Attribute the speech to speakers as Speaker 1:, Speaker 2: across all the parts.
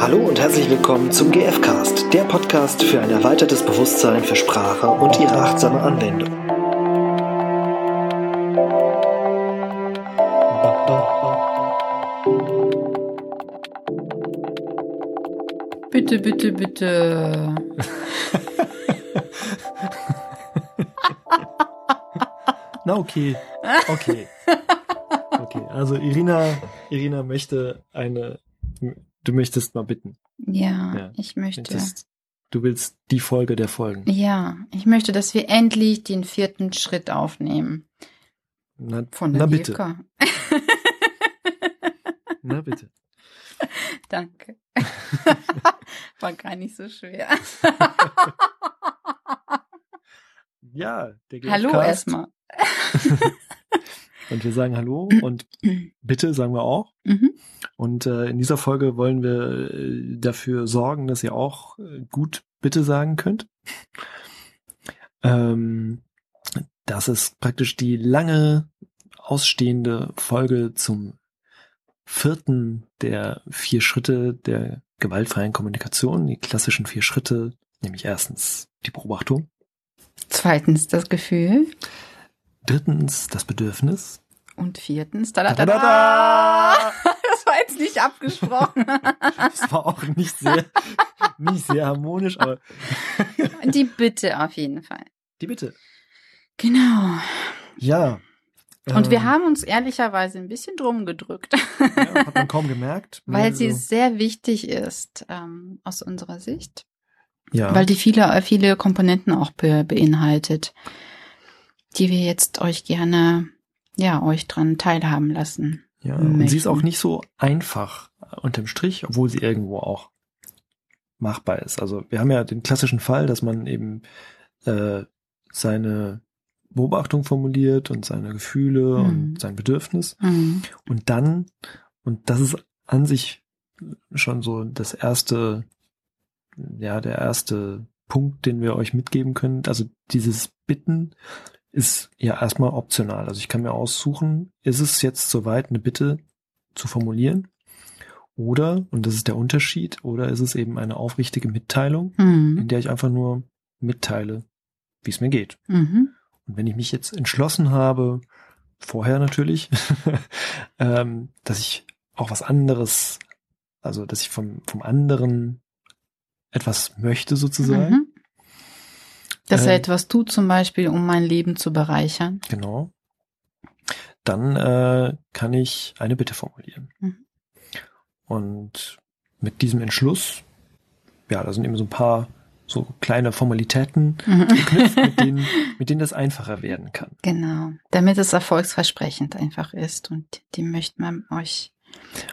Speaker 1: Hallo und herzlich willkommen zum GFcast, der Podcast für ein erweitertes Bewusstsein für Sprache und ihre achtsame Anwendung.
Speaker 2: Bitte, bitte, bitte.
Speaker 3: Na okay, okay. Okay, also Irina, Irina möchte eine, du möchtest mal bitten.
Speaker 2: Ja,
Speaker 3: Ja,
Speaker 2: ich möchte.
Speaker 3: Möchtest, du willst die Folge der Folgen.
Speaker 2: Ja, ich möchte, dass wir endlich den vierten Schritt aufnehmen.
Speaker 3: Na,
Speaker 2: Von der
Speaker 3: na bitte, na bitte.
Speaker 2: Danke. War gar nicht so schwer.
Speaker 3: Ja, der
Speaker 2: Hallo
Speaker 3: GFcast.
Speaker 2: erstmal.
Speaker 3: Und wir sagen Hallo und bitte sagen wir auch.
Speaker 2: Mhm.
Speaker 3: Und äh, in dieser Folge wollen wir äh, dafür sorgen, dass ihr auch äh, gut bitte sagen könnt. Ähm, das ist praktisch die lange ausstehende Folge zum vierten der vier Schritte der gewaltfreien Kommunikation, die klassischen vier Schritte, nämlich erstens die Beobachtung,
Speaker 2: Zweitens das Gefühl.
Speaker 3: Drittens das Bedürfnis,
Speaker 2: Und viertens. Da, da,
Speaker 3: Da,
Speaker 2: da,
Speaker 3: da,
Speaker 2: da.
Speaker 3: da.
Speaker 2: Das war jetzt nicht abgesprochen.
Speaker 3: das war auch nicht sehr, nicht sehr harmonisch, aber
Speaker 2: Die Bitte auf jeden Fall.
Speaker 3: die Bitte.
Speaker 2: Genau.
Speaker 3: Ja.
Speaker 2: Und wir
Speaker 3: ähm,
Speaker 2: haben uns ehrlicherweise ein bisschen drum gedrückt.
Speaker 3: Ja, hat man kaum gemerkt.
Speaker 2: Weil sie
Speaker 3: so-
Speaker 2: sehr wichtig ist ähm, aus unserer Sicht.
Speaker 3: ja,
Speaker 2: Weil die viele, viele Komponenten auch be beinhaltet, die wir jetzt euch gerne, ja, euch dran teilhaben lassen.
Speaker 3: ja. Und sie ist
Speaker 2: möchten.
Speaker 3: auch nicht so einfach unterm Strich, obwohl sie irgendwo auch machbar ist. Also wir haben ja den klassischen Fall, dass man eben äh, seine Beobachtung formuliert und seine Gefühle
Speaker 2: Mhm.
Speaker 3: und sein Bedürfnis.
Speaker 2: Mhm.
Speaker 3: Und dann, und das ist an sich schon so das erste, ja, der erste Punkt, den wir euch mitgeben können. Also dieses Bitten ist ja erstmal optional. Also ich kann mir aussuchen, ist es jetzt soweit, eine Bitte zu formulieren? Oder, und das ist der Unterschied, oder ist es eben eine aufrichtige Mitteilung, in
Speaker 2: Mhm.
Speaker 3: der ich einfach nur mitteile, wie es mir geht?
Speaker 2: Mhm.
Speaker 3: Und wenn ich mich jetzt entschlossen habe, vorher natürlich, ähm, dass ich auch was anderes, also dass ich vom, vom anderen etwas möchte sozusagen,
Speaker 2: Mhm. Dass er
Speaker 3: Ähm.
Speaker 2: etwas tut, zum Beispiel, um mein Leben zu bereichern.
Speaker 3: genau, dann äh, kann ich eine Bitte formulieren.
Speaker 2: Mhm.
Speaker 3: Und mit diesem Entschluss, ja, da sind eben so ein paar so kleine Formalitäten
Speaker 2: Mhm.
Speaker 3: geknüpft, mit denen, mit denen das einfacher werden kann.
Speaker 2: Genau. Damit es erfolgsversprechend einfach ist und die möchte man euch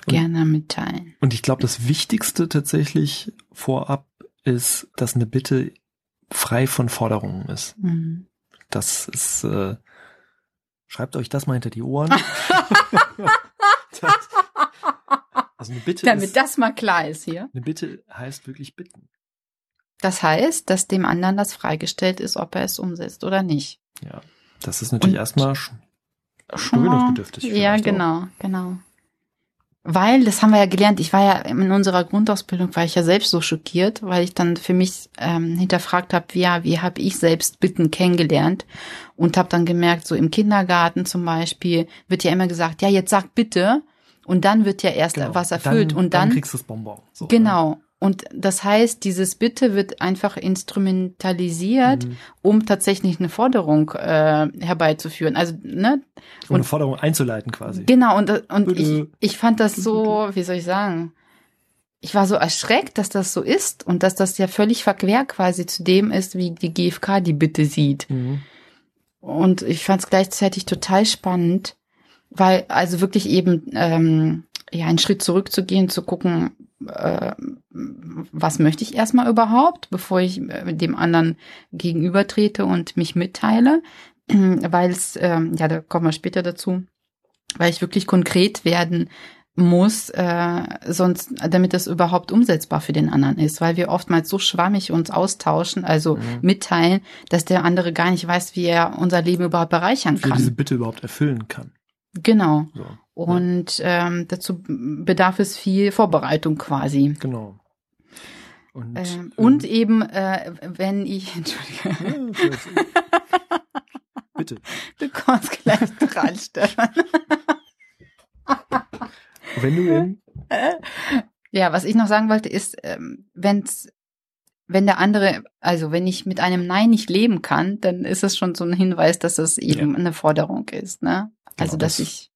Speaker 3: Und-
Speaker 2: gerne mitteilen.
Speaker 3: Und ich glaube, das Wichtigste tatsächlich vorab ist, dass eine Bitte frei von Forderungen ist.
Speaker 2: Mhm.
Speaker 3: Das ist, äh, schreibt euch das mal hinter die Ohren. das, also eine Bitte
Speaker 2: Damit
Speaker 3: ist,
Speaker 2: das mal klar ist hier.
Speaker 3: eine Bitte heißt wirklich bitten.
Speaker 2: Das heißt, dass dem anderen das freigestellt ist, ob er es umsetzt oder nicht.
Speaker 3: Ja. Das ist natürlich
Speaker 2: Und-
Speaker 3: erstmal sch-
Speaker 2: Schon mal-
Speaker 3: gewöhnungsbedürftig.
Speaker 2: Ja,
Speaker 3: vielleicht auch.
Speaker 2: genau, genau. Weil, das haben wir ja gelernt, ich war ja in unserer Grundausbildung, war ich ja selbst so schockiert, weil ich dann für mich ähm, hinterfragt habe, wie, ja, wie habe ich selbst Bitten kennengelernt und habe dann gemerkt, so im Kindergarten zum Beispiel wird ja immer gesagt, ja, jetzt sag bitte und dann wird ja erst
Speaker 3: Genau.
Speaker 2: was erfüllt
Speaker 3: dann,
Speaker 2: und dann,
Speaker 3: kriegst du das Bonbon. So, ne?
Speaker 2: Und das heißt, dieses Bitte wird einfach instrumentalisiert,
Speaker 3: Mhm.
Speaker 2: um tatsächlich eine Forderung äh, herbeizuführen. Also, ne,
Speaker 3: Um eine
Speaker 2: und-
Speaker 3: Forderung einzuleiten quasi.
Speaker 2: Genau, und, und
Speaker 3: Bitte.
Speaker 2: ich, ich fand das so, wie soll ich sagen, ich war so erschreckt, dass das so ist und dass das ja völlig verquer quasi zu dem ist, wie die GfK die Bitte sieht.
Speaker 3: Mhm.
Speaker 2: Und ich fand es gleichzeitig total spannend, weil also wirklich eben ähm, ja einen Schritt zurückzugehen, zu gucken, äh, was möchte ich erstmal überhaupt, bevor ich äh, dem anderen gegenübertrete und mich mitteile, weil es, ähm, ja, da kommen wir später dazu, weil ich wirklich konkret werden muss, äh, sonst, damit das überhaupt umsetzbar für den anderen ist, weil wir oftmals so schwammig uns austauschen, also
Speaker 3: Mhm.
Speaker 2: mitteilen, dass der andere gar nicht weiß, wie er unser Leben überhaupt bereichern
Speaker 3: Wie er diese
Speaker 2: kann.
Speaker 3: Bitte überhaupt erfüllen kann.
Speaker 2: Genau.
Speaker 3: So.
Speaker 2: Und ähm, dazu bedarf es viel Vorbereitung quasi.
Speaker 3: Genau. Und,
Speaker 2: Ähm, und eben, äh, wenn ich, Entschuldige,
Speaker 3: ja, bitte.
Speaker 2: du kommst gleich dran, Stefan.
Speaker 3: Wenn du in,
Speaker 2: Ja, was ich noch sagen wollte, ist, ähm, wenn's, wenn der andere, also wenn ich mit einem Nein nicht leben kann, dann ist es schon so ein Hinweis, dass es eben eine Forderung ist, ne? Also,
Speaker 3: Genau,
Speaker 2: dass
Speaker 3: das-
Speaker 2: ich,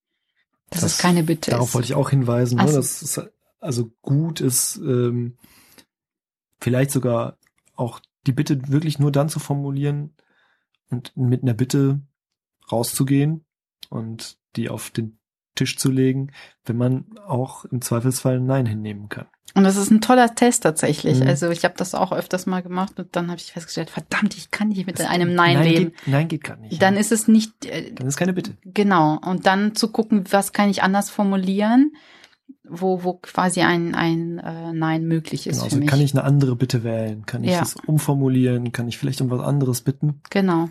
Speaker 2: dass
Speaker 3: das-
Speaker 2: es keine Bitte
Speaker 3: darauf
Speaker 2: ist.
Speaker 3: wollte ich auch hinweisen, ne,
Speaker 2: so.
Speaker 3: dass es also gut ist, ähm, vielleicht sogar auch die Bitte wirklich nur dann zu formulieren und mit einer Bitte rauszugehen und die auf den Tisch zu legen, wenn man auch im Zweifelsfall ein Nein hinnehmen kann.
Speaker 2: Und das ist ein toller Test tatsächlich.
Speaker 3: Mhm.
Speaker 2: Also ich habe das auch öfters mal gemacht und dann habe ich festgestellt, verdammt, ich kann nicht mit
Speaker 3: Das-
Speaker 2: einem Nein, leben.
Speaker 3: Geht, nein geht gar nicht.
Speaker 2: Dann
Speaker 3: ja.
Speaker 2: ist es nicht, äh,
Speaker 3: dann ist keine Bitte.
Speaker 2: genau. Und dann zu gucken, was kann ich anders formulieren, wo, wo quasi ein, ein äh, Nein möglich ist
Speaker 3: Genau, also kann ich eine andere Bitte wählen? Kann ich
Speaker 2: Ja.
Speaker 3: das umformulieren? Kann ich vielleicht um was anderes bitten?
Speaker 2: genau.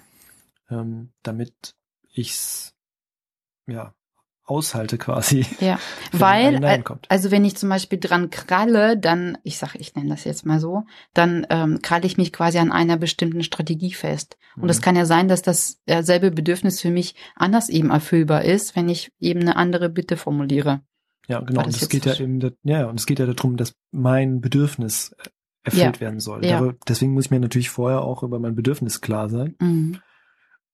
Speaker 3: ähm, damit ich's ja aushalte quasi.
Speaker 2: Ja, weil, äh, also wenn ich zum Beispiel dran kralle, dann, ich sag, ich nenne das jetzt mal so, dann ähm, kralle ich mich quasi an einer bestimmten Strategie fest. Und es
Speaker 3: Mhm.
Speaker 2: kann ja sein, dass das äh, selbe Bedürfnis für mich anders eben erfüllbar ist, wenn ich eben eine andere Bitte formuliere.
Speaker 3: ja genau.
Speaker 2: war
Speaker 3: Und
Speaker 2: das
Speaker 3: es geht ja eben, ja und es geht ja darum, dass mein Bedürfnis äh, erfüllt werden soll.
Speaker 2: Ja.
Speaker 3: Aber deswegen muss ich mir natürlich vorher auch über mein Bedürfnis klar sein
Speaker 2: Mhm.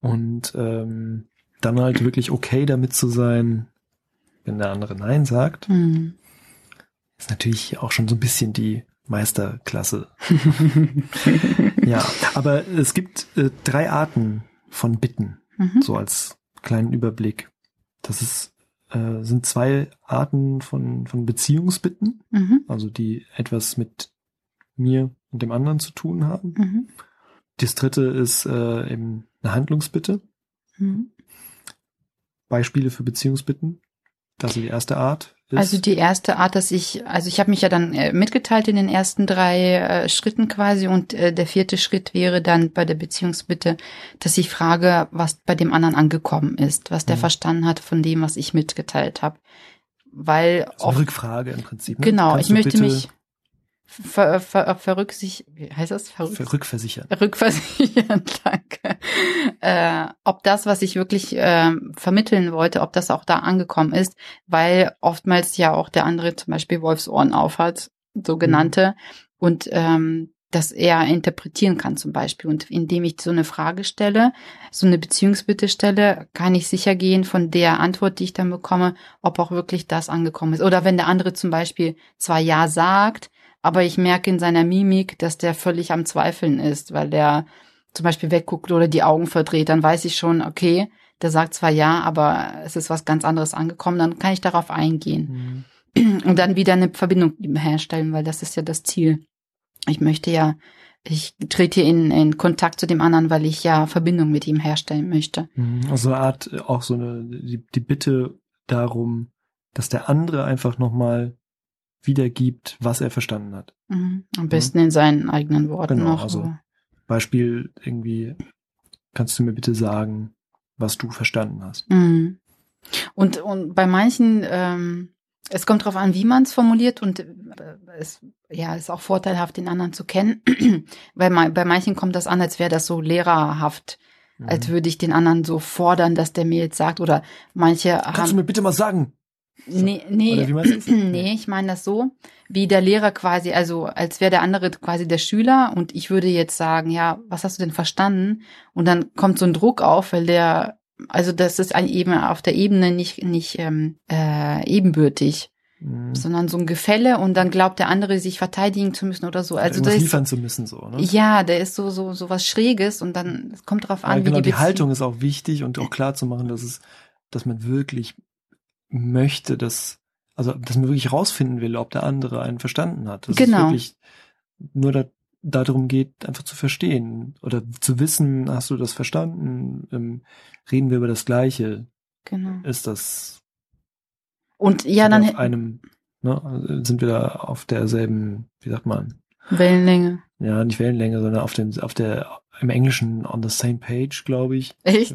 Speaker 3: und ähm, dann halt wirklich okay damit zu sein, wenn der andere Nein sagt,
Speaker 2: Mhm.
Speaker 3: ist natürlich auch schon so ein bisschen die Meisterklasse. Ja, aber es gibt äh, drei Arten von Bitten.
Speaker 2: Mhm.
Speaker 3: so als kleinen Überblick. Das ist, äh, sind zwei Arten von, von Beziehungsbitten,
Speaker 2: Mhm.
Speaker 3: also die etwas mit mir und dem anderen zu tun haben.
Speaker 2: Mhm.
Speaker 3: Das dritte ist äh, eben eine Handlungsbitte.
Speaker 2: Mhm.
Speaker 3: Beispiele für Beziehungsbitten. Das ist die erste Art. Ist,
Speaker 2: Also die erste Art, dass ich, also ich habe mich ja dann äh, mitgeteilt in den ersten drei äh, Schritten quasi und äh, der vierte Schritt wäre dann bei der Beziehungsbitte, dass ich frage, was bei dem anderen angekommen ist, was der
Speaker 3: Mhm.
Speaker 2: verstanden hat von dem, was ich mitgeteilt habe. Weil
Speaker 3: so eine
Speaker 2: oft,
Speaker 3: Rückfrage im Prinzip. Ne?
Speaker 2: genau,
Speaker 3: Kannst
Speaker 2: ich möchte mich ver, ver, verrücksicht, wie heißt das? Verrück,
Speaker 3: ver- rückversichern.
Speaker 2: rückversichern, danke. Äh, ob das, was ich wirklich ähm, vermitteln wollte, ob das auch da angekommen ist, weil oftmals ja auch der andere zum Beispiel Wolfsohren aufhat, sogenannte, und ähm, dass er interpretieren kann zum Beispiel. Und indem ich so eine Frage stelle, so eine Beziehungsbitte stelle, kann ich sicher gehen von der Antwort, die ich dann bekomme, ob auch wirklich das angekommen ist. Oder wenn der andere zum Beispiel zwar Ja sagt, aber ich merke in seiner Mimik, dass der völlig am Zweifeln ist, weil der zum Beispiel wegguckt oder die Augen verdreht, dann weiß ich schon, okay, der sagt zwar ja, aber es ist was ganz anderes angekommen, dann kann ich darauf eingehen
Speaker 3: Mhm.
Speaker 2: und dann wieder eine Verbindung herstellen, weil das ist ja das Ziel. Ich möchte ja, ich trete in, in Kontakt zu dem anderen, weil ich ja Verbindung mit ihm herstellen möchte.
Speaker 3: Mhm. Also eine Art, auch so eine, die, die Bitte darum, dass der andere einfach nochmal wiedergibt, was er verstanden hat.
Speaker 2: Mhm. Am besten in seinen eigenen Worten
Speaker 3: Genau,
Speaker 2: noch.
Speaker 3: also- Beispiel irgendwie, kannst du mir bitte sagen, was du verstanden hast?
Speaker 2: Mhm. Und, und bei manchen, ähm, es kommt darauf an, wie man es formuliert und äh, es ja, ist auch vorteilhaft, den anderen zu kennen. Weil ma- bei manchen kommt das an, als wäre das so lehrerhaft,
Speaker 3: Mhm.
Speaker 2: als würde ich den anderen so fordern, dass der mir jetzt sagt. Oder manche
Speaker 3: Kannst du
Speaker 2: haben.
Speaker 3: mir bitte mal sagen?
Speaker 2: Nee, nee,
Speaker 3: Oder das?
Speaker 2: nee, ich meine das so, wie der Lehrer quasi, also als wäre der andere quasi der Schüler und ich würde jetzt sagen, ja, was hast du denn verstanden? Und dann kommt so ein Druck auf, weil der, also das ist eben auf der Ebene nicht nicht ähm, äh, ebenbürtig,
Speaker 3: Mhm.
Speaker 2: sondern so ein Gefälle und dann glaubt der andere sich verteidigen zu müssen oder so. Also
Speaker 3: Irgendwas
Speaker 2: das ist,
Speaker 3: liefern zu müssen, so, ne?
Speaker 2: ja, der ist so so so was Schräges und dann es kommt drauf an,
Speaker 3: Ja, genau,
Speaker 2: wie die,
Speaker 3: die, Haltung ist auch wichtig und auch klar zu machen, dass es, dass man wirklich möchte, dass, also, dass man wirklich rausfinden will, ob der andere einen verstanden hat. Dass
Speaker 2: Genau.
Speaker 3: es wirklich nur da, darum geht, einfach zu verstehen oder zu wissen, hast du das verstanden? Ähm, reden wir über das Gleiche?
Speaker 2: Genau.
Speaker 3: Ist das
Speaker 2: Und ja,
Speaker 3: wir
Speaker 2: dann
Speaker 3: auf einem, ne, also sind wir da auf derselben, wie sagt man,
Speaker 2: Wellenlänge.
Speaker 3: ja, nicht Wellenlänge, sondern auf dem, auf der, im Englischen on the same page, glaube ich.
Speaker 2: Echt?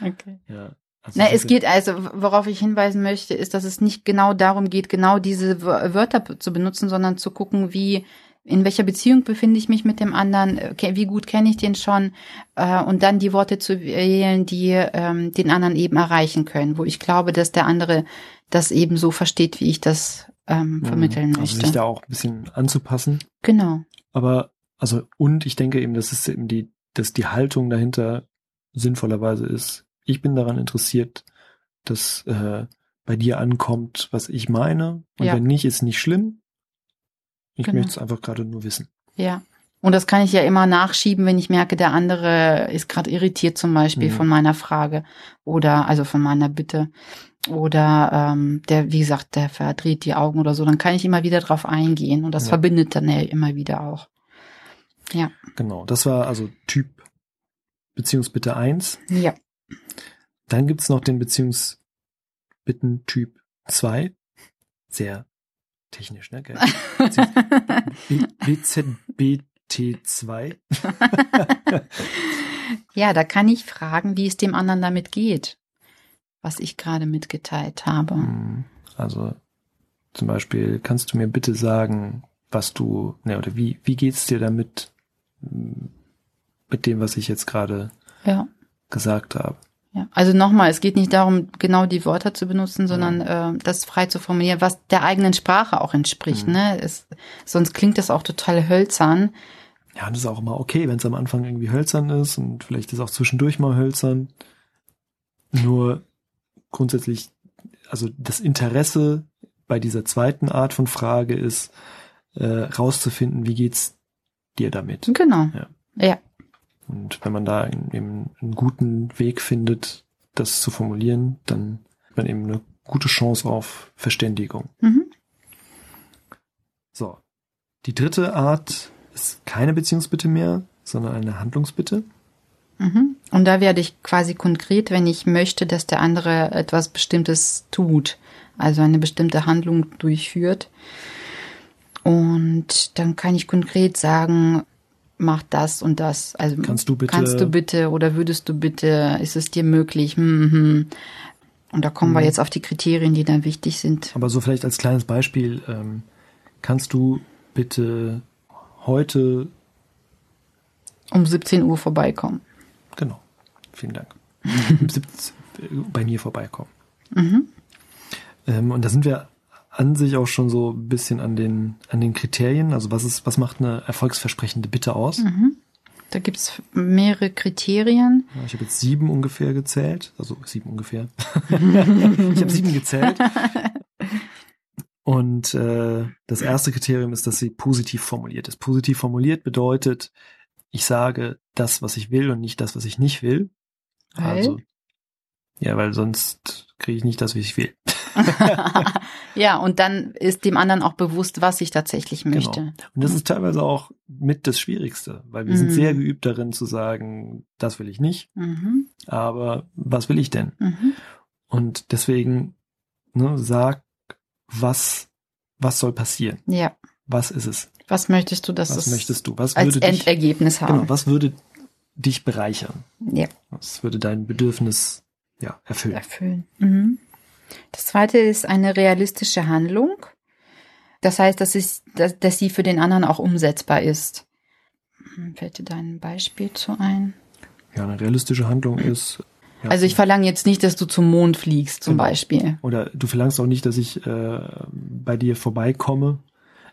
Speaker 2: Okay.
Speaker 3: Ja. Also
Speaker 2: Na, es geht also, worauf ich hinweisen möchte, ist, dass es nicht genau darum geht, genau diese Wör- Wörter zu benutzen, sondern zu gucken, wie, in welcher Beziehung befinde ich mich mit dem anderen, äh, wie gut kenne ich den schon, äh, und dann die Worte zu wählen, die ähm, den anderen eben erreichen können, wo ich glaube, dass der andere das eben so versteht, wie ich das ähm, vermitteln
Speaker 3: also
Speaker 2: möchte.
Speaker 3: sich da auch ein bisschen anzupassen.
Speaker 2: genau.
Speaker 3: Aber, also, und ich denke eben, dass es eben die, dass die Haltung dahinter sinnvollerweise ist. Ich bin daran interessiert, dass äh, bei dir ankommt, was ich meine. Und
Speaker 2: Ja.
Speaker 3: wenn nicht, ist nicht schlimm. Ich
Speaker 2: Genau.
Speaker 3: möchte es einfach gerade nur wissen.
Speaker 2: Ja. Und das kann ich ja immer nachschieben, wenn ich merke, der andere ist gerade irritiert zum Beispiel
Speaker 3: Mhm.
Speaker 2: von meiner Frage oder also von meiner Bitte. Oder ähm, der, wie gesagt, der verdreht die Augen oder so, dann kann ich immer wieder drauf eingehen und das
Speaker 3: Ja.
Speaker 2: verbindet dann ja immer wieder auch. Ja.
Speaker 3: Genau. Das war also Typ Beziehungsbitte 1.
Speaker 2: Ja.
Speaker 3: Dann gibt's noch den Beziehungsbitten Typ 2. Sehr technisch, ne? Gell? B- BZBT2.
Speaker 2: ja, da kann ich fragen, wie es dem anderen damit geht, was ich gerade mitgeteilt habe.
Speaker 3: Hm, Also zum Beispiel, kannst du mir bitte sagen, was du, ne, oder wie, wie geht's dir damit, hm, mit dem, was ich jetzt gerade
Speaker 2: Ja.
Speaker 3: Gesagt habe?
Speaker 2: Ja, also nochmal, es geht nicht darum, genau die Wörter zu benutzen, sondern äh, das frei zu formulieren, was der eigenen Sprache auch entspricht.
Speaker 3: Mhm.
Speaker 2: Ne? Es, sonst klingt das auch total hölzern.
Speaker 3: Ja, und das ist auch immer okay, wenn es am Anfang irgendwie hölzern ist und vielleicht ist auch zwischendurch mal hölzern. Nur grundsätzlich, also das Interesse bei dieser zweiten Art von Frage ist, äh, rauszufinden, wie geht's dir damit?
Speaker 2: Genau.
Speaker 3: Ja.
Speaker 2: Ja,
Speaker 3: Und wenn man da eben einen guten Weg findet, das zu formulieren, dann hat man eben eine gute Chance auf Verständigung.
Speaker 2: mhm.
Speaker 3: So. Die dritte Art ist keine Beziehungsbitte mehr, sondern eine Handlungsbitte.
Speaker 2: Mhm. Und da werde ich quasi konkret, wenn ich möchte, dass der andere etwas Bestimmtes tut, also eine bestimmte Handlung durchführt. Und dann kann ich konkret sagen, mach das und das. Also
Speaker 3: Kannst du bitte-
Speaker 2: Kannst du bitte oder würdest du bitte? Ist es dir möglich? Hm, hm. Und da kommen wir
Speaker 3: Mhm.
Speaker 2: jetzt auf die Kriterien, die dann wichtig sind.
Speaker 3: Aber so vielleicht als kleines Beispiel, ähm, kannst du bitte heute,
Speaker 2: Um 17 Uhr vorbeikommen.
Speaker 3: genau, vielen Dank, 17 bei mir vorbeikommen.
Speaker 2: Mhm.
Speaker 3: Ähm, und da sind wir an sich auch schon so ein bisschen an den, an den Kriterien. Also was ist, was macht eine erfolgsversprechende Bitte aus?
Speaker 2: Mhm. Da gibt's mehrere Kriterien.
Speaker 3: Ja, Ich habe jetzt sieben ungefähr gezählt. Also sieben ungefähr. ich habe sieben gezählt. Und äh, das erste Kriterium ist, dass sie positiv formuliert ist. Positiv formuliert bedeutet, ich sage das, was ich will und nicht das, was ich nicht will.
Speaker 2: Weil?
Speaker 3: Also ja, weil sonst kriege ich nicht das, wie ich will.
Speaker 2: ja, und dann ist dem anderen auch bewusst, was ich tatsächlich möchte.
Speaker 3: Genau. Und das ist teilweise auch mit das Schwierigste, weil wir
Speaker 2: Mhm.
Speaker 3: sind sehr geübt darin zu sagen, das will ich nicht,
Speaker 2: Mhm.
Speaker 3: aber was will ich denn?
Speaker 2: Mhm.
Speaker 3: Und deswegen ne, sag, was, was soll passieren?
Speaker 2: Ja.
Speaker 3: Was ist es?
Speaker 2: Was möchtest du, dass
Speaker 3: Was
Speaker 2: es
Speaker 3: möchtest du? Was
Speaker 2: als
Speaker 3: würde dich,
Speaker 2: Endergebnis haben?
Speaker 3: genau, was würde dich bereichern?
Speaker 2: Ja.
Speaker 3: Was würde dein Bedürfnis ja, erfüllen?
Speaker 2: erfüllen. Mhm. Das zweite ist eine realistische Handlung. Das heißt, dass, es, dass, dass sie für den anderen auch umsetzbar ist. Hm, Fällt dir da ein Beispiel zu ein?
Speaker 3: Ja, eine realistische Handlung ist. Ja,
Speaker 2: Also ich verlange jetzt nicht, dass du zum Mond fliegst, zum
Speaker 3: Genau.
Speaker 2: Beispiel.
Speaker 3: Oder du verlangst auch nicht, dass ich äh, bei dir vorbeikomme,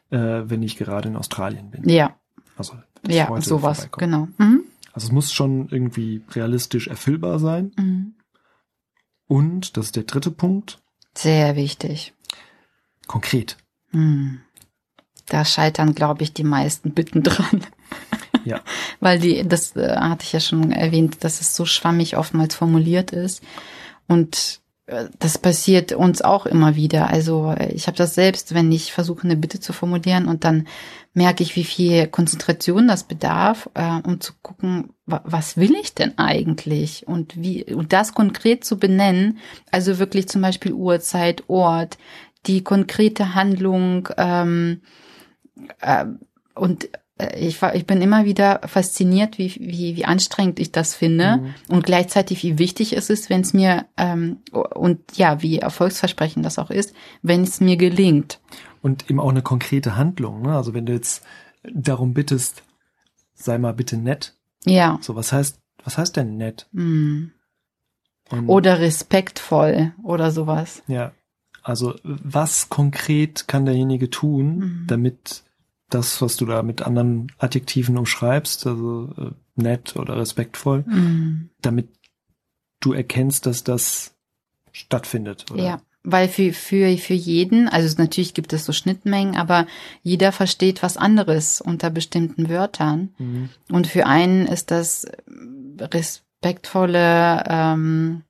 Speaker 3: äh, wenn ich gerade in Australien bin.
Speaker 2: Ja,
Speaker 3: Also
Speaker 2: ja, sowas, genau. Mhm.
Speaker 3: Also es muss schon irgendwie realistisch erfüllbar sein.
Speaker 2: Mhm.
Speaker 3: Und, das ist der dritte Punkt,
Speaker 2: Sehr wichtig.
Speaker 3: konkret.
Speaker 2: Hm. Da scheitern, glaube ich, die meisten Bitten dran.
Speaker 3: Ja.
Speaker 2: Weil die, das äh, hatte ich ja schon erwähnt, dass es so schwammig oftmals formuliert ist. Und das passiert uns auch immer wieder. Also äh, ich habe das selbst, wenn ich versuche, eine Bitte zu formulieren und dann merke ich, wie viel Konzentration das bedarf, äh, um zu gucken, wa was will ich denn eigentlich und wie und das konkret zu benennen. Also wirklich zum Beispiel Uhrzeit, Ort, die konkrete Handlung ähm, äh, und ich, war- ich bin immer wieder fasziniert, wie, wie, wie anstrengend ich das finde
Speaker 3: Mhm.
Speaker 2: und gleichzeitig wie wichtig es ist, wenn es mir ähm, und ja, wie erfolgsversprechend das auch ist, wenn es mir gelingt.
Speaker 3: Und eben auch eine konkrete Handlung. Ne? Also wenn du jetzt darum bittest, sei mal bitte nett.
Speaker 2: Ja.
Speaker 3: So, was heißt, was heißt denn nett? Und,
Speaker 2: Oder respektvoll oder sowas.
Speaker 3: Ja. Also was konkret kann derjenige tun,
Speaker 2: Mhm.
Speaker 3: damit das, was du da mit anderen Adjektiven umschreibst, also äh, nett oder respektvoll,
Speaker 2: Mm.
Speaker 3: damit du erkennst, dass das stattfindet. Oder?
Speaker 2: Ja, weil für, für, für jeden, also natürlich gibt es so Schnittmengen, aber jeder versteht was anderes unter bestimmten Wörtern.
Speaker 3: Mhm.
Speaker 2: Und für einen ist das respektvolle, ähm,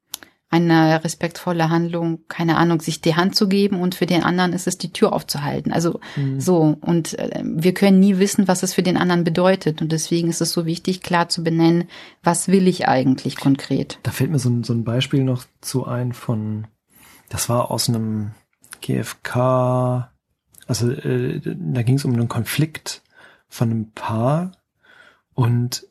Speaker 2: eine respektvolle Handlung, keine Ahnung, sich die Hand zu geben und für den anderen ist es die Tür aufzuhalten. Also
Speaker 3: Mhm.
Speaker 2: so. Und äh, wir können nie wissen, was es für den anderen bedeutet. Und deswegen ist es so wichtig, klar zu benennen, was will ich eigentlich konkret.
Speaker 3: Da fällt mir so ein, so ein Beispiel noch zu ein von, das war aus einem GFK, also äh, da ging es um einen Konflikt von einem Paar und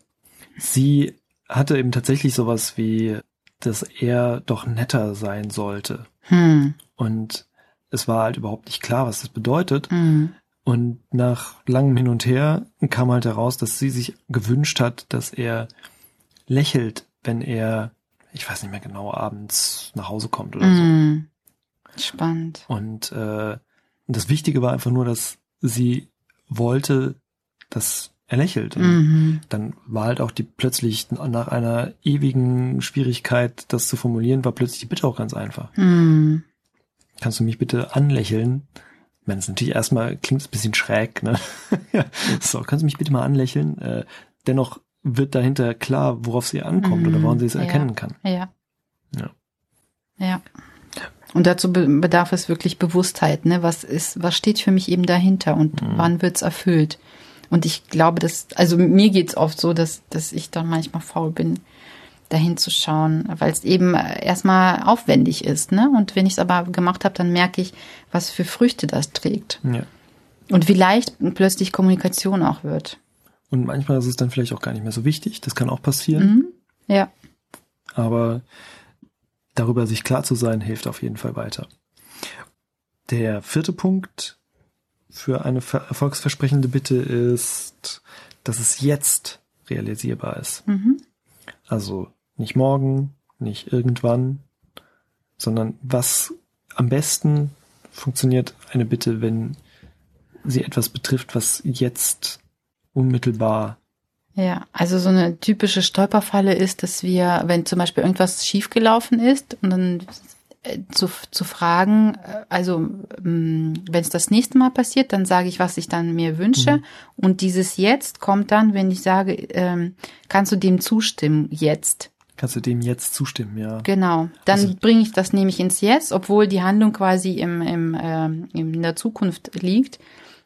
Speaker 3: sie hatte eben tatsächlich sowas wie, dass er doch netter sein sollte.
Speaker 2: Hm.
Speaker 3: Und es war halt überhaupt nicht klar, was das bedeutet.
Speaker 2: Hm.
Speaker 3: Und nach langem Hin und Her kam halt heraus, dass sie sich gewünscht hat, dass er lächelt, wenn er, ich weiß nicht mehr genau, abends nach Hause kommt oder so.
Speaker 2: Hm. Spannend.
Speaker 3: Und äh, das Wichtige war einfach nur, dass sie wollte, dass er lächelt.
Speaker 2: Mhm.
Speaker 3: dann war halt auch die plötzlich nach einer ewigen Schwierigkeit, das zu formulieren, war plötzlich die Bitte auch ganz einfach.
Speaker 2: Mhm.
Speaker 3: Kannst du mich bitte anlächeln? Ich meine, es natürlich erstmal klingt es ein bisschen schräg, ne? ja. So, kannst du mich bitte mal anlächeln? Äh, dennoch wird dahinter klar, worauf sie ankommt
Speaker 2: Mhm,
Speaker 3: oder woran sie es
Speaker 2: ja.
Speaker 3: erkennen kann.
Speaker 2: Ja.
Speaker 3: Ja.
Speaker 2: Ja. Und dazu be bedarf es wirklich Bewusstheit, ne? Was ist, was steht für mich eben dahinter und
Speaker 3: Mhm.
Speaker 2: wann wird's erfüllt? Und ich glaube, dass, also mir geht's oft so, dass, dass ich dann manchmal faul bin, dahin zu schauen, weil es eben erstmal aufwendig ist, ne? Und wenn ich es aber gemacht habe, dann merke ich, was für Früchte das trägt.
Speaker 3: Ja.
Speaker 2: Und wie leicht plötzlich Kommunikation auch wird.
Speaker 3: Und manchmal ist es dann vielleicht auch gar nicht mehr so wichtig. Das kann auch passieren.
Speaker 2: Mhm. Ja.
Speaker 3: Aber darüber sich klar zu sein, hilft auf jeden Fall weiter. Der vierte Punkt für eine ver- erfolgsversprechende Bitte ist, dass es jetzt realisierbar ist.
Speaker 2: Mhm.
Speaker 3: Also nicht morgen, nicht irgendwann, sondern was am besten funktioniert eine Bitte, wenn sie etwas betrifft, was jetzt unmittelbar
Speaker 2: Ja, also so eine typische Stolperfalle ist, dass wir, wenn zum Beispiel irgendwas schiefgelaufen ist und dann zu, zu fragen, äh, also ähm, wenn es das nächste Mal passiert, dann sage ich, was ich dann mir wünsche.
Speaker 3: Mhm.
Speaker 2: Und dieses Jetzt kommt dann, wenn ich sage, ähm, kannst du dem zustimmen, jetzt.
Speaker 3: kannst du dem jetzt zustimmen, ja.
Speaker 2: Genau. Dann
Speaker 3: Also-
Speaker 2: bringe ich das nämlich ins Jetzt, obwohl die Handlung quasi im, im, ähm, in der Zukunft liegt.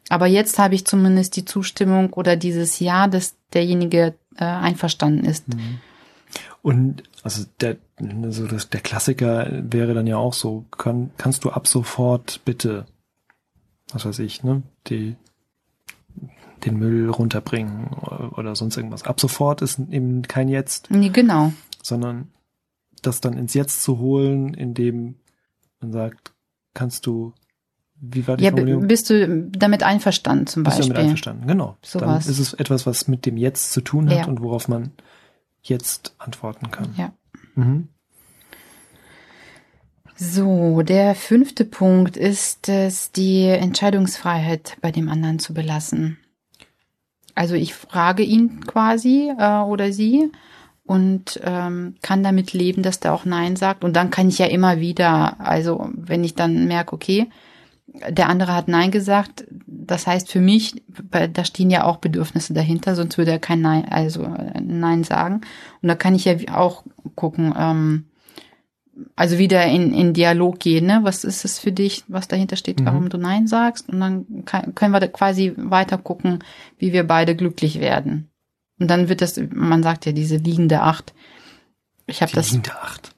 Speaker 2: Aber jetzt habe ich zumindest die Zustimmung oder dieses Ja, dass derjenige äh, einverstanden ist.
Speaker 3: Mhm. Und also der, also das, der Klassiker wäre dann ja auch so, kann, kannst du ab sofort bitte, was weiß ich, ne, die, den Müll runterbringen oder, sonst irgendwas. Ab sofort ist eben kein Jetzt,
Speaker 2: Nee, genau.
Speaker 3: sondern das dann ins Jetzt zu holen, indem man sagt, kannst du, wie war die
Speaker 2: Ja,
Speaker 3: Formulierung?
Speaker 2: bist du damit einverstanden zum
Speaker 3: Bist du
Speaker 2: Beispiel?
Speaker 3: damit einverstanden? Genau.
Speaker 2: Sowas.
Speaker 3: Dann ist es etwas, was mit dem Jetzt zu tun hat
Speaker 2: Ja.
Speaker 3: und worauf man jetzt antworten kann.
Speaker 2: Ja.
Speaker 3: Mhm.
Speaker 2: So, der fünfte Punkt ist es, die Entscheidungsfreiheit bei dem anderen zu belassen. Also ich frage ihn quasi äh, oder sie und ähm, kann damit leben, dass der auch Nein sagt. Und dann kann ich ja immer wieder, also wenn ich dann merke, okay, der andere hat Nein gesagt, das heißt für mich, da stehen ja auch Bedürfnisse dahinter, sonst würde er kein Nein, also äh, Nein sagen. Und da kann ich ja auch gucken, ähm, also wieder in, in Dialog gehen, ne? Was ist es für dich, was dahinter steht,
Speaker 3: Mhm.
Speaker 2: warum du Nein sagst? Und dann kann, können wir da quasi weiter gucken, wie wir beide glücklich werden. Und dann wird das, man sagt ja diese liegende Acht. Ich habe das,
Speaker 3: liegende Acht.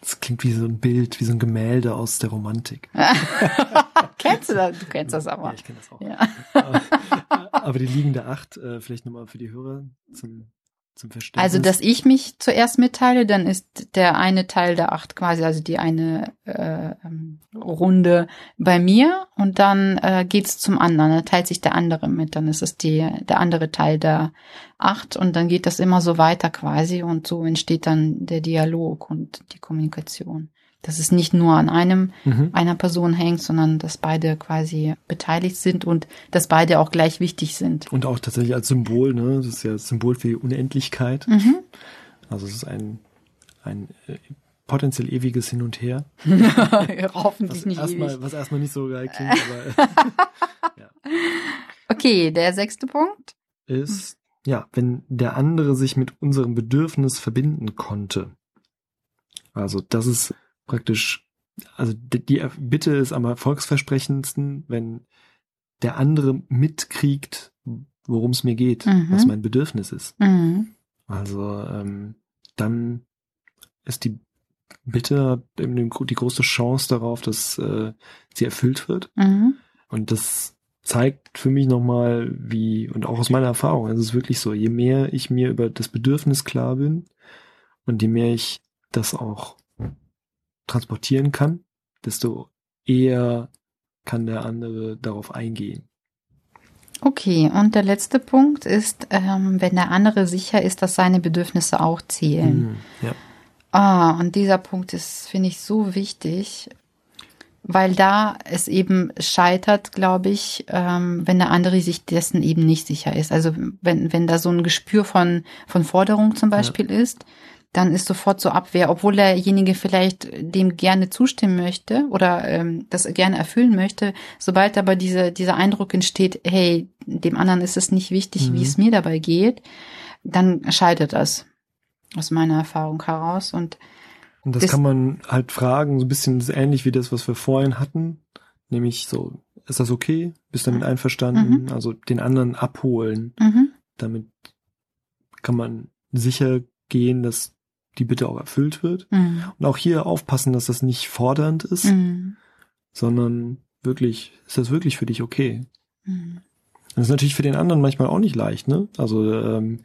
Speaker 3: Das klingt wie so ein Bild, wie so ein Gemälde aus der Romantik.
Speaker 2: kennst du das? Du kennst das aber.
Speaker 3: Ja, ich kenne das auch.
Speaker 2: Ja.
Speaker 3: Aber, aber die liegende Acht, äh, vielleicht nochmal für die Hörer zum, zum Verständnis.
Speaker 2: Also, dass ich mich zuerst mitteile, dann ist der eine Teil der acht quasi, also die eine äh, ähm, Runde bei mir und dann äh, geht's zum anderen, dann teilt sich der andere mit, dann ist es die, der andere Teil der acht und dann geht das immer so weiter quasi und so entsteht dann der Dialog und die Kommunikation. Dass es nicht nur an einem
Speaker 3: Mhm.
Speaker 2: einer Person hängt, sondern dass beide quasi beteiligt sind und dass beide auch gleich wichtig sind.
Speaker 3: Und auch tatsächlich als Symbol, ne? Das ist ja das Symbol für die Unendlichkeit.
Speaker 2: Mhm.
Speaker 3: Also es ist ein, ein äh, potenziell ewiges Hin und Her.
Speaker 2: Hoffentlich
Speaker 3: Was
Speaker 2: nicht ewig.
Speaker 3: erstmal, was erstmal nicht so geil klingt, aber
Speaker 2: Okay, der sechste Punkt.
Speaker 3: ist, ja, wenn der andere sich mit unserem Bedürfnis verbinden konnte. Also das ist praktisch, also die, die Bitte ist am erfolgsversprechendsten, wenn der andere mitkriegt, worum es mir geht,
Speaker 2: Mhm.
Speaker 3: was mein Bedürfnis ist.
Speaker 2: Mhm.
Speaker 3: Also ähm, dann ist die Bitte die große Chance darauf, dass äh, sie erfüllt wird.
Speaker 2: Mhm.
Speaker 3: Und das zeigt für mich nochmal, wie, und auch aus meiner Erfahrung, es ist wirklich so, je mehr ich mir über das Bedürfnis klar bin und je mehr ich das auch transportieren kann, desto eher kann der andere darauf eingehen.
Speaker 2: Okay, und der letzte Punkt ist, ähm, wenn der andere sicher ist, dass seine Bedürfnisse auch zählen.
Speaker 3: Mhm, ja.
Speaker 2: Ah, und dieser Punkt ist, finde ich, so wichtig, weil da es eben scheitert, glaube ich, ähm, wenn der andere sich dessen eben nicht sicher ist. Also wenn, wenn da so ein Gespür von, von Forderung zum Beispiel ist, dann ist sofort so Abwehr, obwohl derjenige vielleicht dem gerne zustimmen möchte oder ähm, das gerne erfüllen möchte. Sobald aber diese, dieser Eindruck entsteht, hey, dem anderen ist es nicht wichtig,
Speaker 3: Mhm.
Speaker 2: wie es mir dabei geht, dann scheitert das aus meiner Erfahrung heraus. Und
Speaker 3: Und das kann man halt fragen, so ein bisschen ähnlich wie das, was wir vorhin hatten. Nämlich so, ist das okay? Bist du damit einverstanden? Also den anderen abholen.
Speaker 2: mhm,
Speaker 3: Damit kann man sicher gehen, dass die Bitte auch erfüllt wird.
Speaker 2: mhm,
Speaker 3: Und auch hier aufpassen, dass das nicht fordernd ist,
Speaker 2: mhm,
Speaker 3: sondern wirklich, ist das wirklich für dich okay?
Speaker 2: mhm.
Speaker 3: Das ist natürlich für den anderen manchmal auch nicht leicht, ne? Also ähm,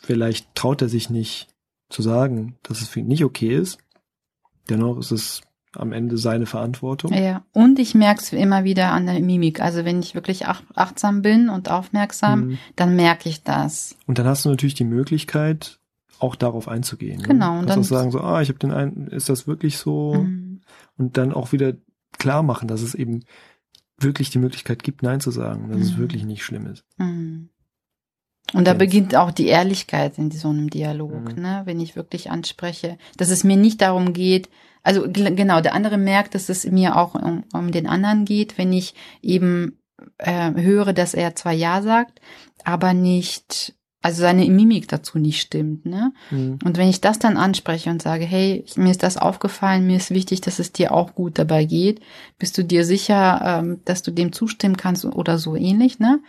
Speaker 3: vielleicht traut er sich nicht zu sagen, dass es für ihn nicht okay ist. Dennoch ist es am Ende seine Verantwortung.
Speaker 2: Ja, und ich merke es immer wieder an der Mimik. Also wenn ich wirklich ach achtsam bin und aufmerksam,
Speaker 3: Mhm.
Speaker 2: dann merke ich das.
Speaker 3: Und dann hast du natürlich die Möglichkeit, auch darauf einzugehen.
Speaker 2: Genau,
Speaker 3: Ne?
Speaker 2: und
Speaker 3: Kannst
Speaker 2: dann-
Speaker 3: auch sagen, so, ah, ich habe den einen, ist das wirklich so?
Speaker 2: Mhm.
Speaker 3: Und dann auch wieder klar machen, dass es eben wirklich die Möglichkeit gibt, Nein zu sagen, dass es
Speaker 2: Mhm.
Speaker 3: wirklich nicht schlimm ist.
Speaker 2: Mhm. Und da beginnt auch die Ehrlichkeit in so einem Dialog,
Speaker 3: Mhm.
Speaker 2: ne? wenn ich wirklich anspreche, dass es mir nicht darum geht, also genau, der andere merkt, dass es mir auch um, um den anderen geht, wenn ich eben äh, höre, dass er zwar Ja sagt, aber nicht, also seine Mimik dazu nicht stimmt, ne?
Speaker 3: Mhm.
Speaker 2: Und wenn ich das dann anspreche und sage, hey, mir ist das aufgefallen, mir ist wichtig, dass es dir auch gut dabei geht, bist du dir sicher, ähm, dass du dem zustimmen kannst oder so ähnlich, ne?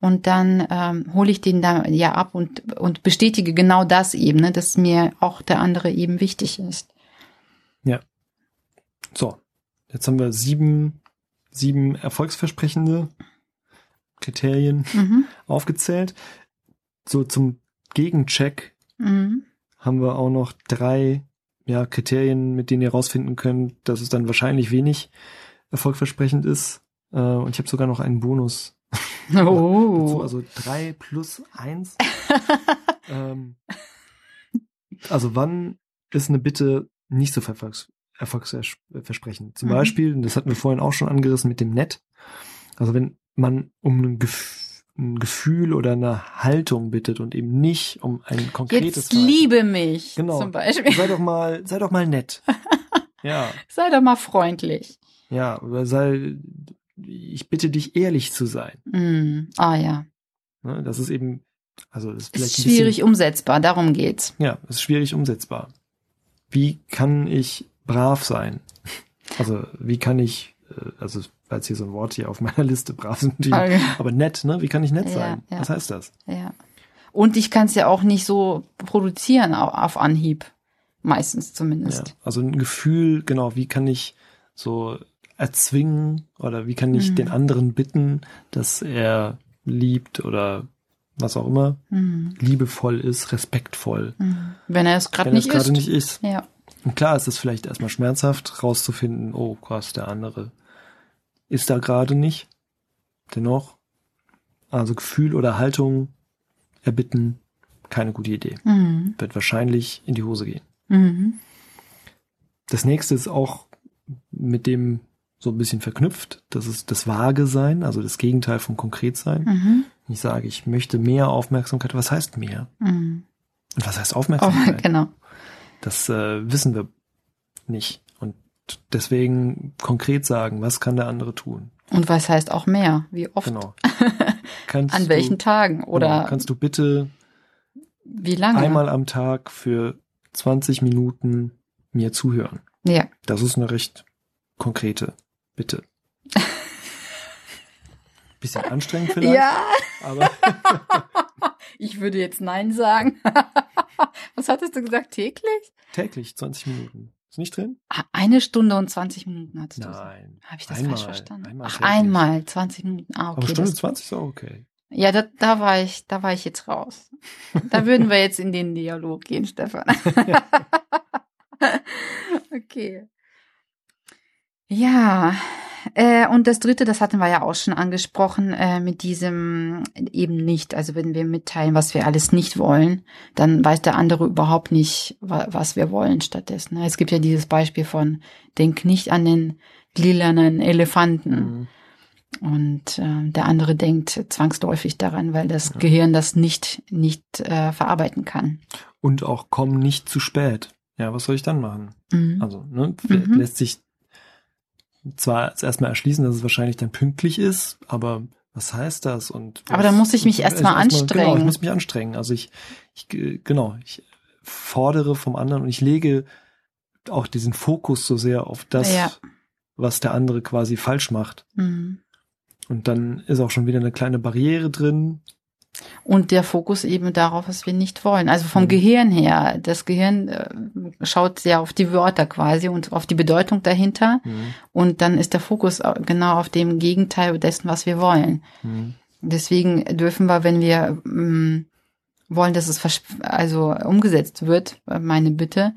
Speaker 2: Und dann ähm, hole ich den da ja ab und, und bestätige genau das eben, ne, dass mir auch der andere eben wichtig ist.
Speaker 3: So, jetzt haben wir sieben, sieben erfolgsversprechende Kriterien
Speaker 2: Mhm.
Speaker 3: aufgezählt. So zum Gegencheck
Speaker 2: Mhm.
Speaker 3: haben wir auch noch drei ja, Kriterien, mit denen ihr herausfinden könnt, dass es dann wahrscheinlich wenig erfolgversprechend ist. Äh, und ich habe sogar noch einen Bonus
Speaker 2: Oh.
Speaker 3: also drei plus eins. ähm, also wann ist eine Bitte nicht so erfolgs erfolgsversprechend? Zum
Speaker 2: Mhm.
Speaker 3: Beispiel, das hatten wir vorhin auch schon angerissen mit dem Nett. Also wenn man um ein, Gef ein Gefühl oder eine Haltung bittet und eben nicht um ein konkretes
Speaker 2: Jetzt
Speaker 3: Verhalten.
Speaker 2: liebe mich
Speaker 3: Genau.
Speaker 2: zum Beispiel.
Speaker 3: Sei doch mal, sei doch mal nett. ja,
Speaker 2: Sei doch mal freundlich.
Speaker 3: ja, oder sei, ich bitte dich ehrlich zu sein.
Speaker 2: Mhm. Ah ja.
Speaker 3: Ne, das ist eben, also das ist vielleicht
Speaker 2: Ist
Speaker 3: ein bisschen-
Speaker 2: schwierig umsetzbar, darum geht's.
Speaker 3: Ja, es ist schwierig umsetzbar. Wie kann ich brav sein? Also, wie kann ich, äh, also, falls hier so ein Wort hier auf meiner Liste brav sind, die,
Speaker 2: Okay.
Speaker 3: aber nett, ne? Wie kann ich nett
Speaker 2: Ja,
Speaker 3: sein?
Speaker 2: ja.
Speaker 3: Was heißt das?
Speaker 2: Ja. Und ich kann es ja auch nicht so produzieren au- auf Anhieb. Meistens zumindest.
Speaker 3: Ja, also ein Gefühl, genau, wie kann ich so erzwingen oder wie kann ich
Speaker 2: Mhm.
Speaker 3: den anderen bitten, dass er liebt oder was auch immer,
Speaker 2: Mhm.
Speaker 3: liebevoll ist, respektvoll.
Speaker 2: Mhm. Wenn er es gerade nicht
Speaker 3: gerade
Speaker 2: ist.
Speaker 3: nicht ist.
Speaker 2: Ja.
Speaker 3: Und klar ist es vielleicht erstmal schmerzhaft, rauszufinden, oh krass, der andere ist da gerade nicht. Dennoch, also Gefühl oder Haltung erbitten, keine gute Idee.
Speaker 2: Mhm.
Speaker 3: Wird wahrscheinlich in die Hose gehen.
Speaker 2: Mhm.
Speaker 3: Das nächste ist auch mit dem so ein bisschen verknüpft. Das ist das Vage sein, also das Gegenteil von konkret sein.
Speaker 2: Mhm.
Speaker 3: Ich sage, ich möchte mehr Aufmerksamkeit. Was heißt mehr?
Speaker 2: Mhm.
Speaker 3: Und was heißt
Speaker 2: Oh,
Speaker 3: Aufmerksamkeit?
Speaker 2: genau.
Speaker 3: Das äh, wissen wir nicht. Deswegen konkret sagen, was kann der andere tun?
Speaker 2: Und was heißt auch mehr? Wie oft?
Speaker 3: Genau.
Speaker 2: An welchen
Speaker 3: du,
Speaker 2: Tagen? Oder
Speaker 3: genau, kannst du bitte
Speaker 2: wie lange?
Speaker 3: einmal am Tag für 20 Minuten mir zuhören?
Speaker 2: Ja.
Speaker 3: Das ist eine recht konkrete Bitte. Bisschen anstrengend vielleicht,
Speaker 2: Ja,
Speaker 3: aber
Speaker 2: ich würde jetzt Nein sagen. Was hattest du gesagt? Täglich?
Speaker 3: täglich 20 Minuten. Ist nicht drin?
Speaker 2: Ah, Eine Stunde und 20 Minuten hattest du.
Speaker 3: Nein.
Speaker 2: Habe ich das
Speaker 3: Einmal,
Speaker 2: falsch verstanden?
Speaker 3: einmal
Speaker 2: Ach, einmal, 20 Minuten. Ah, okay.
Speaker 3: Aber Stunde
Speaker 2: das,
Speaker 3: 20 ist auch okay.
Speaker 2: ja, da, da war ich, da war ich jetzt raus. Da würden wir jetzt in den Dialog gehen, Stefan. okay. Ja, äh, und das dritte, das hatten wir ja auch schon angesprochen, äh, mit diesem eben nicht. Also wenn wir mitteilen, was wir alles nicht wollen, dann weiß der andere überhaupt nicht, wa was wir wollen stattdessen. Es gibt ja dieses Beispiel von, denk nicht an den lilanen Elefanten.
Speaker 3: Mhm.
Speaker 2: Und äh, der andere denkt zwangsläufig daran, weil das Gehirn das nicht, nicht äh, verarbeiten kann.
Speaker 3: Und auch komm nicht zu spät. Ja, was soll ich dann machen?
Speaker 2: Mhm.
Speaker 3: Also, ne,
Speaker 2: Mhm.
Speaker 3: lässt sich zwar erstmal erschließen, dass es wahrscheinlich dann pünktlich ist, aber was heißt das? Und
Speaker 2: Aber da muss ich mich erst mal
Speaker 3: Genau, ich
Speaker 2: anstrengen.
Speaker 3: muss mich anstrengen. Also ich, ich, äh, genau, ich fordere vom anderen und ich lege auch diesen Fokus so sehr auf das,
Speaker 2: Ja.
Speaker 3: was der andere quasi falsch macht.
Speaker 2: Mhm.
Speaker 3: Und dann ist auch schon wieder eine kleine Barriere drin.
Speaker 2: Und der Fokus eben darauf, was wir nicht wollen. Also vom
Speaker 3: Mhm.
Speaker 2: Gehirn her. Das Gehirn äh, schaut sehr auf die Wörter quasi und auf die Bedeutung dahinter.
Speaker 3: Mhm.
Speaker 2: Und dann ist der Fokus au- genau auf dem Gegenteil dessen, was wir wollen.
Speaker 3: Mhm.
Speaker 2: Deswegen dürfen wir, wenn wir mh, wollen, dass es also umgesetzt wird, äh, meine Bitte,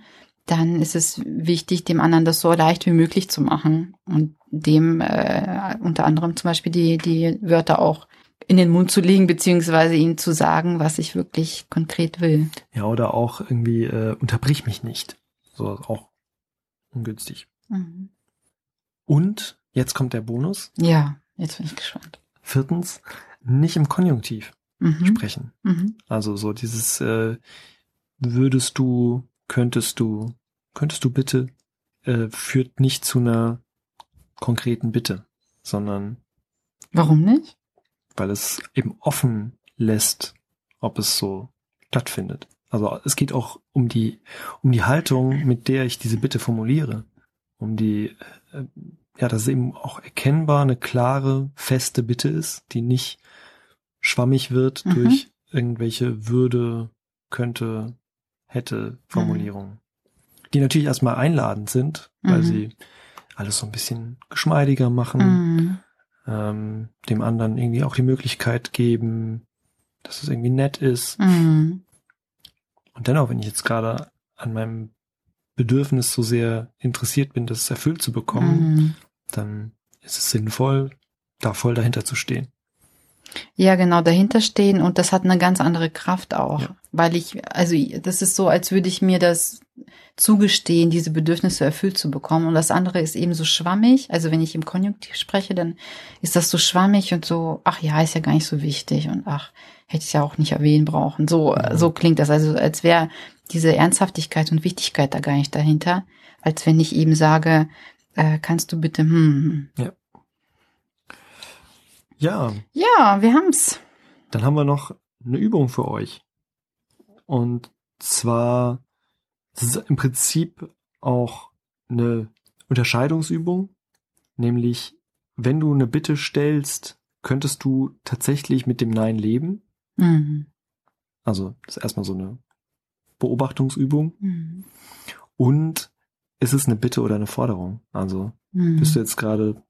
Speaker 2: dann ist es wichtig, dem anderen das so leicht wie möglich zu machen und dem äh, unter anderem zum Beispiel die, die Wörter auch in den Mund zu legen, beziehungsweise ihm zu sagen, was ich wirklich konkret will.
Speaker 3: Ja, oder auch irgendwie, äh, unterbrich mich nicht. So, auch ungünstig.
Speaker 2: Mhm.
Speaker 3: Und, jetzt kommt der Bonus.
Speaker 2: Ja, jetzt bin ich gespannt.
Speaker 3: Viertens, nicht im Konjunktiv
Speaker 2: Mhm.
Speaker 3: sprechen.
Speaker 2: Mhm.
Speaker 3: Also so dieses, äh, würdest du, könntest du, könntest du bitte, äh, führt nicht zu einer konkreten Bitte, sondern
Speaker 2: Warum nicht?
Speaker 3: Weil es eben offen lässt, ob es so stattfindet. Also es geht auch um die, um die Haltung, mit der ich diese Bitte formuliere. Um die, äh, ja, dass es eben auch erkennbar eine klare, feste Bitte ist, die nicht schwammig wird
Speaker 2: Mhm.
Speaker 3: durch irgendwelche würde, könnte, hätte Formulierungen. Die natürlich erstmal einladend sind, weil
Speaker 2: Mhm.
Speaker 3: sie alles so ein bisschen geschmeidiger machen
Speaker 2: Mhm.
Speaker 3: Ähm, dem anderen irgendwie auch die Möglichkeit geben, dass es irgendwie nett ist.
Speaker 2: Mhm.
Speaker 3: Und dennoch, wenn ich jetzt gerade an meinem Bedürfnis so sehr interessiert bin, das erfüllt zu bekommen,
Speaker 2: Mhm.
Speaker 3: dann ist es sinnvoll, da voll dahinter zu stehen.
Speaker 2: Ja, genau, dahinter stehen und das hat eine ganz andere Kraft auch,
Speaker 3: Ja.
Speaker 2: weil ich, also das ist so, als würde ich mir das zugestehen, diese Bedürfnisse erfüllt zu bekommen und das andere ist eben so schwammig, also wenn ich im Konjunktiv spreche, dann ist das so schwammig und so, ach ja, ist ja gar nicht so wichtig und ach, hätte ich ja auch nicht erwähnen brauchen. So,
Speaker 3: Mhm.
Speaker 2: so klingt das, also als wäre diese Ernsthaftigkeit und Wichtigkeit da gar nicht dahinter, als wenn ich eben sage, äh, kannst du bitte, hm, hm.
Speaker 3: Ja,
Speaker 2: ja, wir haben's.
Speaker 3: dann haben wir noch eine Übung für euch. Und zwar, das ist im Prinzip auch eine Unterscheidungsübung, nämlich wenn du eine Bitte stellst, könntest du tatsächlich mit dem Nein leben.
Speaker 2: Mhm.
Speaker 3: Also das ist erstmal so eine Beobachtungsübung.
Speaker 2: Mhm.
Speaker 3: Und ist es eine Bitte oder eine Forderung? Also
Speaker 2: Hm.
Speaker 3: bist du jetzt gerade,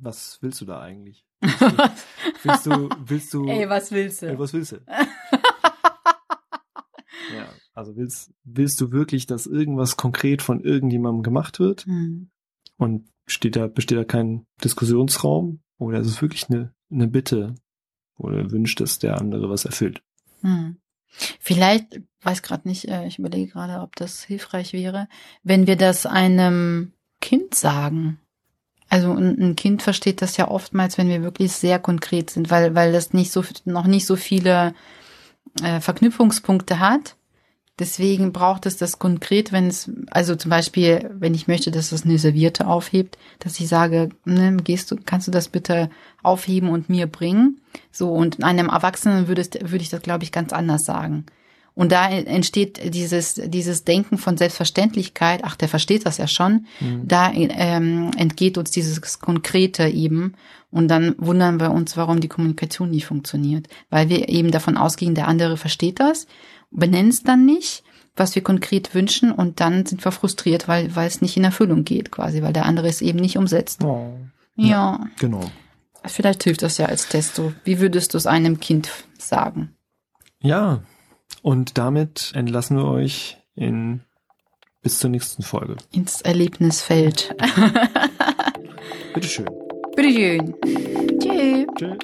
Speaker 3: was willst du da eigentlich? Willst du, willst du,
Speaker 2: Ey, was willst
Speaker 3: Ey,
Speaker 2: du?
Speaker 3: was willst du? ja, also willst, willst du wirklich, dass irgendwas konkret von irgendjemandem gemacht wird?
Speaker 2: Hm.
Speaker 3: Und steht da, besteht da kein Diskussionsraum? Oder ist es wirklich eine, eine Bitte? Oder wünscht, dass der andere was erfüllt?
Speaker 2: Hm. Vielleicht, weiß gerade nicht, äh, ich überlege gerade, ob das hilfreich wäre, wenn wir das einem Kind sagen. Also ein, Kind versteht das ja oftmals, wenn wir wirklich sehr konkret sind, weil, weil das nicht so, noch nicht so viele äh, Verknüpfungspunkte hat. Deswegen braucht es das konkret, wenn es, also zum Beispiel, wenn ich möchte, dass es eine Serviette aufhebt, dass ich sage, ne, gehst du, kannst du das bitte aufheben und mir bringen? So, und einem Erwachsenen würde, würde ich das, glaube ich, ganz anders sagen. Und da entsteht dieses, dieses Denken von Selbstverständlichkeit, ach, der versteht das ja schon, da ähm, entgeht uns dieses Konkrete eben. Und dann wundern wir uns, warum die Kommunikation nicht funktioniert. Weil wir eben davon ausgehen, der andere versteht das, benennen es dann nicht, was wir konkret wünschen, und dann sind wir frustriert, weil, weil es nicht in Erfüllung geht, quasi, weil der andere es eben nicht umsetzt.
Speaker 3: Oh.
Speaker 2: Ja,
Speaker 3: Genau.
Speaker 2: vielleicht hilft das ja als Test so. Wie würdest du es einem Kind sagen?
Speaker 3: Ja, und damit entlassen wir euch in bis zur nächsten Folge.
Speaker 2: Ins Erlebnisfeld.
Speaker 3: Bitteschön.
Speaker 2: Bitteschön. Tschüss.
Speaker 3: Tschüss.